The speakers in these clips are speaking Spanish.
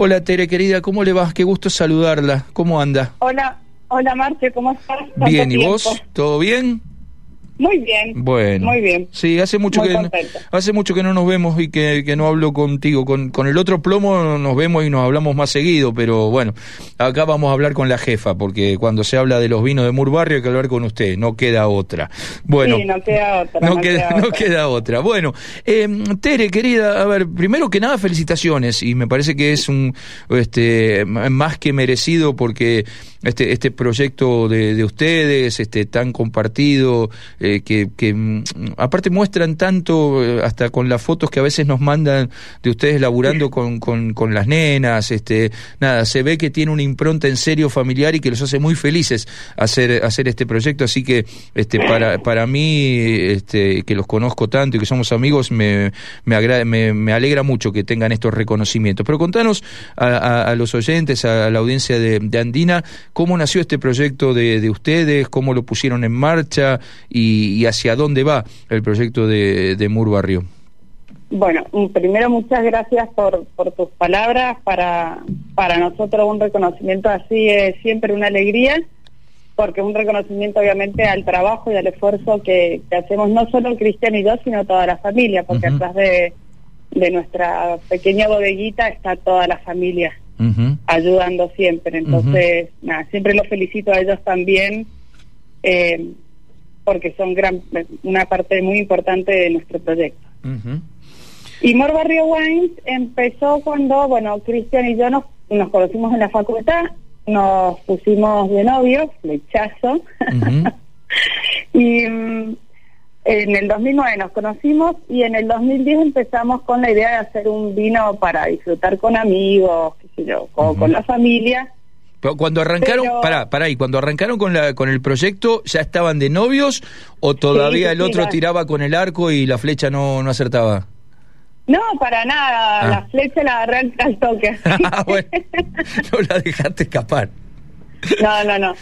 Hola Tere, querida, ¿cómo le va? Qué gusto saludarla. ¿Cómo anda? Hola, hola Marce, ¿cómo estás? Bien, ¿y vos? ¿Todo bien? Muy bien. Bueno. Muy bien. Sí, hace mucho que hace mucho que no nos vemos y que, que no hablo contigo. Con, con, el otro plomo nos vemos y nos hablamos más seguido, pero bueno, acá vamos a hablar con la jefa, porque cuando se habla de los vinos de Murbarrio hay que hablar con usted, no queda otra. Bueno, sí, no queda otra. No, queda, no queda otra. Bueno, eh, Tere, querida, a ver, primero que nada, felicitaciones, y me parece que es un este más que merecido porque este, este proyecto de, de ustedes, este tan compartido, eh, que, que mm, aparte muestran tanto, eh, hasta con las fotos que a veces nos mandan de ustedes laburando con, con, con, las nenas, este, nada, se ve que tiene una impronta en serio familiar y que los hace muy felices hacer, hacer este proyecto, así que este, para, para mí, este, que los conozco tanto y que somos amigos, me, me, me alegra mucho que tengan estos reconocimientos. Pero contanos a, a, los oyentes, a la audiencia de, de Andina, cómo nació este proyecto de, de, ustedes, cómo lo pusieron en marcha y, y hacia dónde va el proyecto de, de Mur Barrio. Bueno, primero muchas gracias por, por tus palabras. Para, para nosotros un reconocimiento así es siempre una alegría, porque es un reconocimiento obviamente al trabajo y al esfuerzo que, que hacemos no solo Cristian y yo, sino toda la familia, porque uh -huh. atrás de, de nuestra pequeña bodeguita está toda la familia uh -huh. ayudando siempre. Entonces, uh -huh. nada, siempre los felicito a ellos también, eh, porque son gran, una parte muy importante de nuestro proyecto. Y Mor Barrio Wines empezó cuando, bueno, Cristian y yo nos, nos conocimos en la facultad, nos pusimos de novios, flechazo, y mm, en el 2009 nos conocimos y en el 2010 empezamos con la idea de hacer un vino para disfrutar con amigos, qué sé yo, con, uh -huh. con la familia. Pero cuando arrancaron, Pero... pará, pará, y cuando arrancaron con la con el proyecto, ¿ya estaban de novios o todavía sí, el otro tiraba con el arco y la flecha no, no acertaba? No, para nada, ah. la flecha la agarré al toque. ah, bueno, no la dejaste escapar. No, no, no.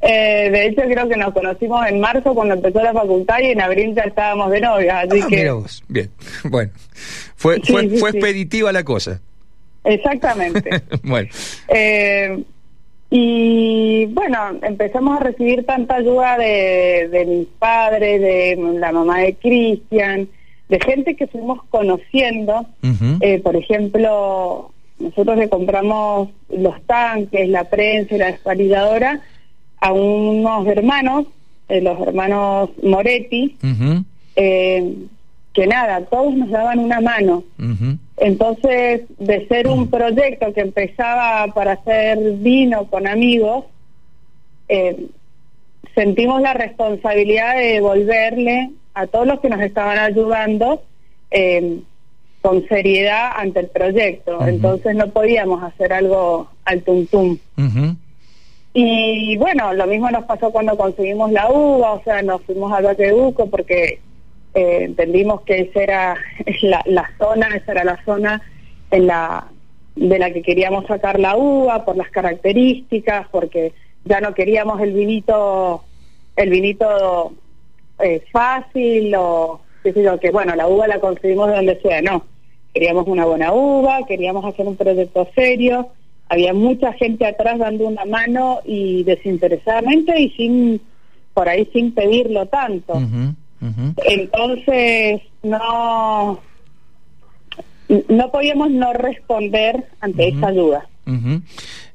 Eh, de hecho, creo que nos conocimos en marzo cuando empezó la facultad y en abril ya estábamos de novia, así ah, que... Mira vos. Bien, bueno. Fue, sí, fue, fue expeditiva la cosa. Exactamente. bueno. Eh, y bueno, empezamos a recibir tanta ayuda de, de mis padres, de la mamá de Cristian, de gente que fuimos conociendo. Uh -huh. eh, por ejemplo, nosotros le compramos los tanques, la prensa y la desvalidadora a unos hermanos, eh, los hermanos Moretti, uh -huh. eh, que nada, todos nos daban una mano. Uh -huh. Entonces, de ser un proyecto que empezaba para hacer vino con amigos, eh, sentimos la responsabilidad de devolverle a todos los que nos estaban ayudando eh, con seriedad ante el proyecto. Uh -huh. Entonces no podíamos hacer algo al tuntum. Uh -huh. Y bueno, lo mismo nos pasó cuando conseguimos la uva, o sea, nos fuimos al Baqueduco porque eh, entendimos que esa era la, zona, esa era la zona de la que queríamos sacar la uva por las características, porque ya no queríamos el vinito, el vinito eh, fácil o qué sé que bueno, la uva la conseguimos de donde sea, no. Queríamos una buena uva, queríamos hacer un proyecto serio, había mucha gente atrás dando una mano y desinteresadamente y sin, por ahí sin pedirlo tanto. Uh -huh. Entonces, no, no podíamos no responder ante uh -huh. esa duda.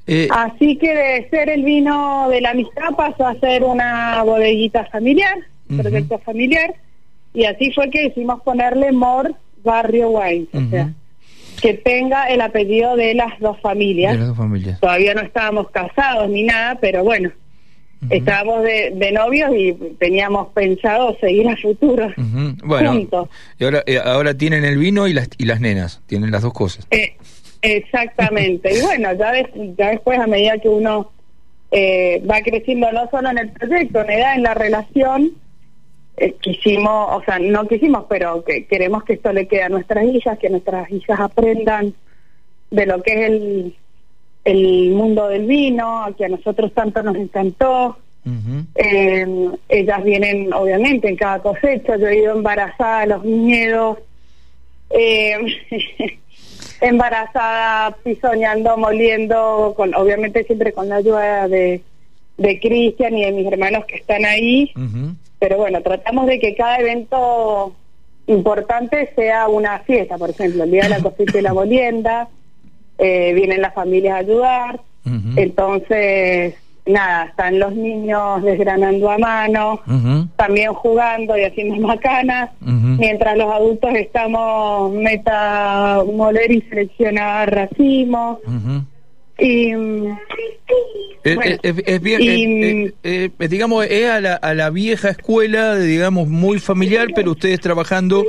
Eh, Así que de ser el vino de la amistad pasó a ser una bodeguita familiar proyecto familiar, y así fue que decidimos ponerle Mor Barrio Wines, o sea, que tenga el apellido de las dos familias. De las dos familias. Todavía no estábamos casados ni nada, pero bueno, uh -huh. estábamos de, de, novios y teníamos pensado seguir a futuro. Uh -huh. Bueno, juntos. y ahora, eh, ahora tienen el vino y las, y las nenas, tienen las dos cosas. Eh, exactamente, y bueno, ya, de, ya después a medida que uno eh, va creciendo no solo en el proyecto, en edad, en la relación, quisimos, o sea, no quisimos, pero que queremos que esto le quede a nuestras hijas, que nuestras hijas aprendan de lo que es el, el mundo del vino, que a nosotros tanto nos encantó. Uh -huh. eh, ellas vienen, obviamente, en cada cosecha. Yo he ido embarazada a los viñedos. Eh, embarazada, pisoñando, moliendo, con, obviamente siempre con la ayuda de, de Cristian y de mis hermanos que están ahí. Pero bueno, tratamos de que cada evento importante sea una fiesta, por ejemplo, el día de la cosecha y la molienda, eh, vienen las familias a ayudar, entonces nada, están los niños desgranando a mano, también jugando y haciendo macanas, mientras los adultos estamos meta moler y seleccionar racimos. Y, es, bien, digamos, es a la, a la vieja escuela, digamos, muy familiar, pero ustedes trabajando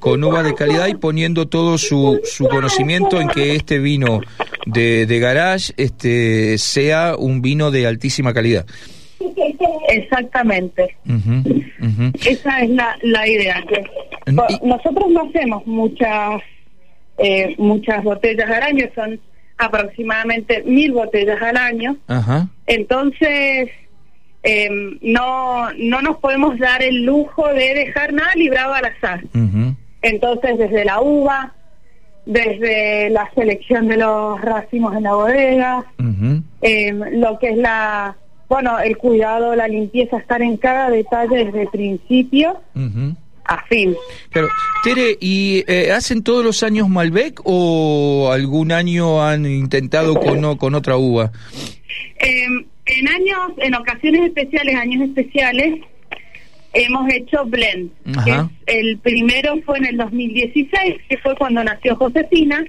con uvas de calidad y poniendo todo su, su conocimiento en que este vino de, de garage este, sea un vino de altísima calidad. Exactamente. Esa es la, la idea. nosotros no hacemos muchas eh, muchas botellas al año, son aproximadamente mil botellas al año. Entonces, em, no, no nos podemos dar el lujo de dejar nada librado al azar. Entonces, desde la uva, desde la selección de los racimos en la bodega, em, lo que es la, bueno, el cuidado, la limpieza, estar en cada detalle desde el principio fin. Pero, Tere, ¿y eh, hacen todos los años Malbec o algún año han intentado con, con otra uva? Em, en años, en ocasiones especiales, años especiales, hemos hecho blend. el primero fue en el 2016, que fue cuando nació Josefina.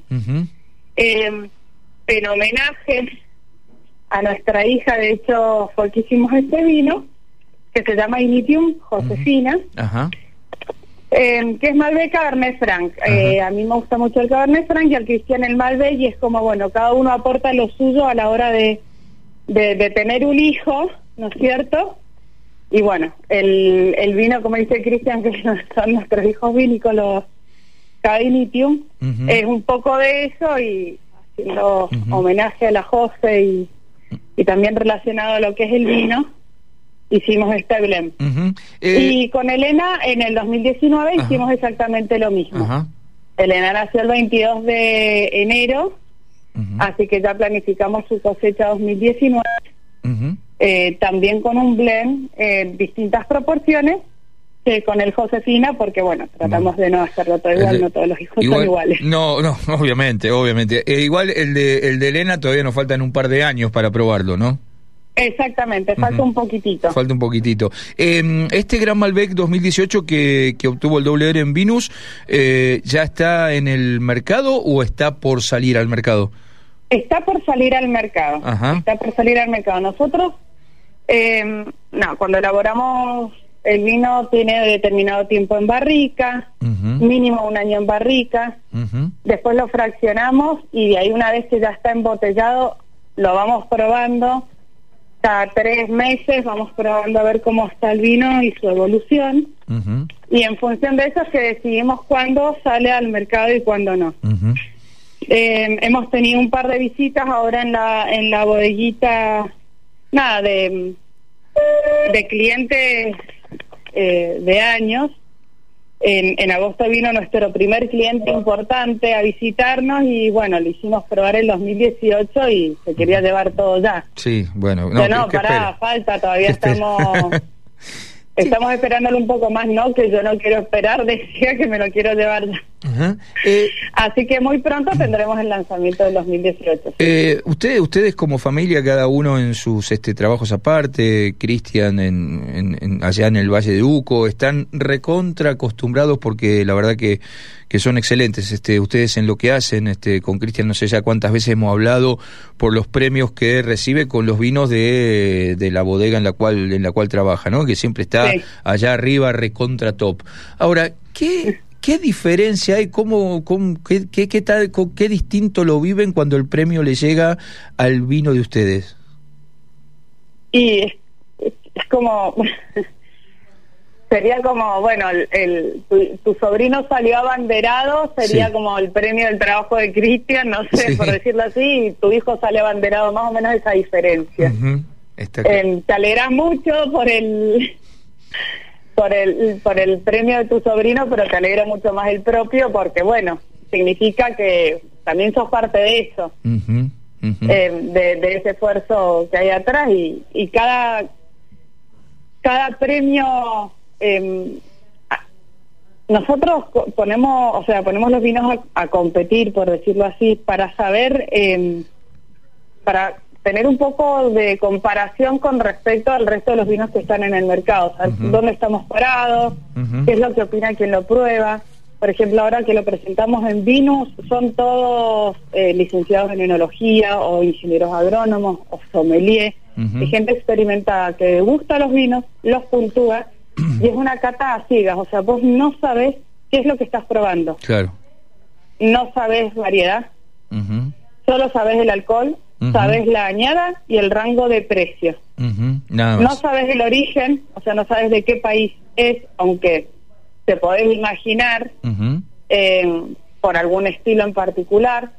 Em, en homenaje a nuestra hija, de hecho, fue que hicimos este vino, que se llama Initium Josefina. Eh, que es Malbec Cabernet Franc. Eh, a mí me gusta mucho el Cabernet Franc y al Cristian el Malbec y es como, bueno, cada uno aporta lo suyo a la hora de, de, tener un hijo, ¿no es cierto? Y bueno, el, el vino, como dice Cristian, que son nuestros hijos vinícolos Cabinitium, es un poco de eso y haciendo homenaje a la Jose y, y también relacionado a lo que es el vino hicimos este blend. Eh, y con Elena en el 2019 hicimos exactamente lo mismo. Elena nació el 22 de enero, así que ya planificamos su cosecha 2019. Eh, también con un blend en distintas proporciones que con el Josefina, porque bueno, tratamos de no hacerlo todo igual, no todos los hijos son iguales. No, no, obviamente, obviamente. Eh, igual el de, el de Elena todavía nos faltan un par de años para probarlo, ¿no? Exactamente, falta un poquitito. Falta un poquitito. Eh, este Gran Malbec 2018 que, que obtuvo el doble R en Vinus, eh, ¿ya está en el mercado o está por salir al mercado? Está por salir al mercado. Está por salir al mercado. Nosotros, eh, no, cuando elaboramos el vino tiene determinado tiempo en barrica, mínimo un año en barrica, después lo fraccionamos y de ahí una vez que ya está embotellado, lo vamos probando cada tres meses vamos probando a ver cómo está el vino y su evolución. Y en función de eso es que decidimos cuándo sale al mercado y cuándo no. Eh, hemos tenido un par de visitas ahora en la, en la bodeguita, nada, de, de clientes eh, de años en, agosto vino nuestro primer cliente importante a visitarnos y bueno, le hicimos probar el 2018 y se quería llevar todo ya. Sí, bueno. No, no, pará, falta, todavía estamos... Estamos esperándolo un poco más, ¿no? Que yo no quiero esperar, decía que me lo quiero llevar ya. Eh, Así que muy pronto tendremos el lanzamiento del 2018. Eh, ustedes, ustedes como familia, cada uno en sus este, trabajos aparte, Cristian en, allá en el Valle de Uco, están recontra acostumbrados porque la verdad que, que son excelentes. Este, ustedes en lo que hacen, este, con Cristian no sé ya cuántas veces hemos hablado por los premios que recibe con los vinos de, de la bodega en la cual en la cual trabaja, ¿no? Que siempre está allá arriba recontra top. Ahora, ¿qué ¿Qué diferencia hay? ¿Cómo, qué, qué, tal, ¿Qué distinto lo viven cuando el premio le llega al vino de ustedes? Y es, como... sería como, bueno, el, tu, sobrino salió abanderado, sería como el premio del trabajo de Cristian, no sé, por decirlo así, y tu hijo sale abanderado, más o menos esa diferencia. te alegra mucho por el por el, por el premio de tu sobrino, pero te alegra mucho más el propio porque, bueno, significa que también sos parte de eso, eh, de, ese esfuerzo que hay atrás y, y cada, cada premio... Eh, nosotros ponemos, o sea, ponemos los vinos a, competir, por decirlo así, para saber, eh, para tener un poco de comparación con respecto al resto de los vinos que están en el mercado, o sea, dónde estamos parados, qué es lo que opina quien lo prueba. Por ejemplo, ahora que lo presentamos en vinos, son todos eh, licenciados en enología o ingenieros agrónomos o sommelier, y gente experimentada que gusta los vinos, los puntúa y es una cata a ciegas, o sea, vos no sabes qué es lo que estás probando. Claro. No sabes variedad, solo sabes el alcohol, sabes la añada y el rango de precio. Nada No sabes el origen, o sea, no sabes de qué país es, aunque te podés imaginar eh, por algún estilo en particular.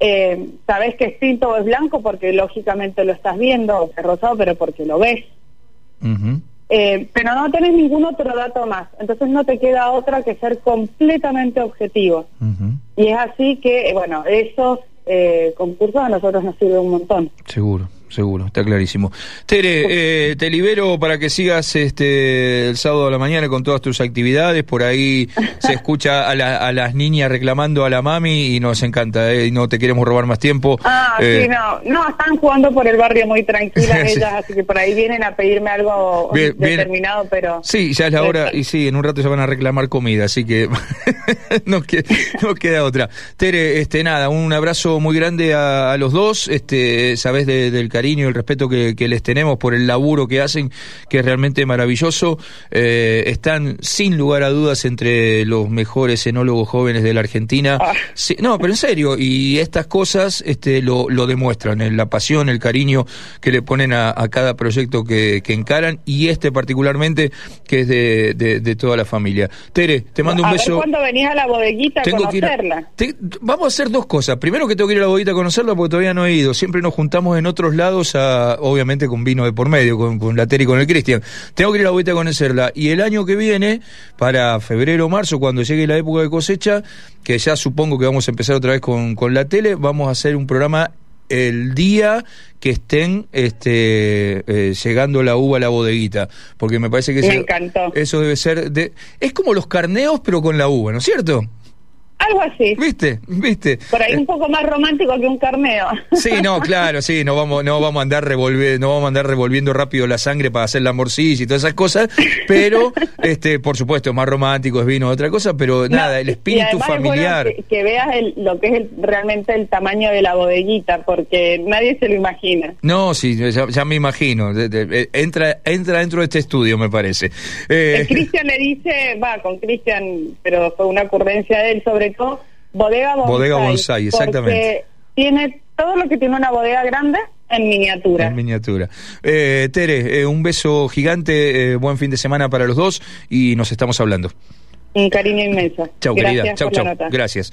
Eh, sabes que es tinto o es blanco porque lógicamente lo estás viendo, o es rosado, pero porque lo ves. Eh, pero no tenés ningún otro dato más, entonces no te queda otra que ser completamente objetivo. Y es así que, bueno, esos eh, concursos a nosotros nos sirven un montón. Seguro seguro, está clarísimo. Tere, eh, te libero para que sigas este el sábado a la mañana con todas tus actividades. Por ahí se escucha a, a las niñas reclamando a la mami y nos encanta, eh, y no te queremos robar más tiempo. Ah, sí, eh, no. No, están jugando por el barrio muy tranquilas ellas, así que por ahí vienen a pedirme algo determinado, pero... Sí, ya es la hora, y sí, en un rato se van a reclamar comida, así que no, queda, otra. Tere, este nada, un abrazo muy grande a, los dos, este sabes de, del cariño y el respeto que, les tenemos por el laburo que hacen, que es realmente maravilloso. Eh, están sin lugar a dudas entre los mejores enólogos jóvenes de la Argentina. Ah. no, pero en serio, y estas cosas este, lo, lo demuestran, la pasión, el cariño que le ponen a, cada proyecto que, encaran, y este particularmente, que es de, de, toda la familia. Tere, te mando un beso. ¿Cuándo venís a la bodeguita a conocerla? vamos a hacer dos cosas. Primero que tengo que ir a la bodeguita a conocerla porque todavía no he ido. Siempre nos juntamos en otros lados obviamente con vino de por medio, con, la Teri y con el Cristian. Tengo que ir a la vuelta a conocerla. Y el año que viene, para febrero o marzo, cuando llegue la época de cosecha, que ya supongo que vamos a empezar otra vez con, con la tele, vamos a hacer un programa el día que estén este, eh, llegando la uva a la bodeguita, porque me parece que me eso, eso debe ser de es como los carneos pero con la uva, ¿no es cierto? Algo así. ¿Viste? ¿Viste? Por ahí un poco más romántico que un carneo. Sí, no, claro, sí, no vamos, no vamos a andar revolviendo, no vamos a andar revolviendo rápido la sangre para hacer la morcilla y todas esas cosas, pero este, por supuesto, más romántico es vino otra cosa, pero nada, el espíritu familiar. que, veas lo que es realmente el tamaño de la bodeguita, porque nadie se lo imagina. No, sí, ya, me imagino. entra, entra dentro de este estudio, me parece. Eh... Cristian le dice, va, con Cristian, pero fue una ocurrencia de él sobre bodega bonsai. Bodega bonsai, exactamente. Tiene todo lo que tiene una bodega grande en miniatura. En miniatura. Eh, Tere, eh, un beso gigante, eh, buen fin de semana para los dos y nos estamos hablando. Un cariño inmenso. Chau, querida. Chau, chau. Gracias.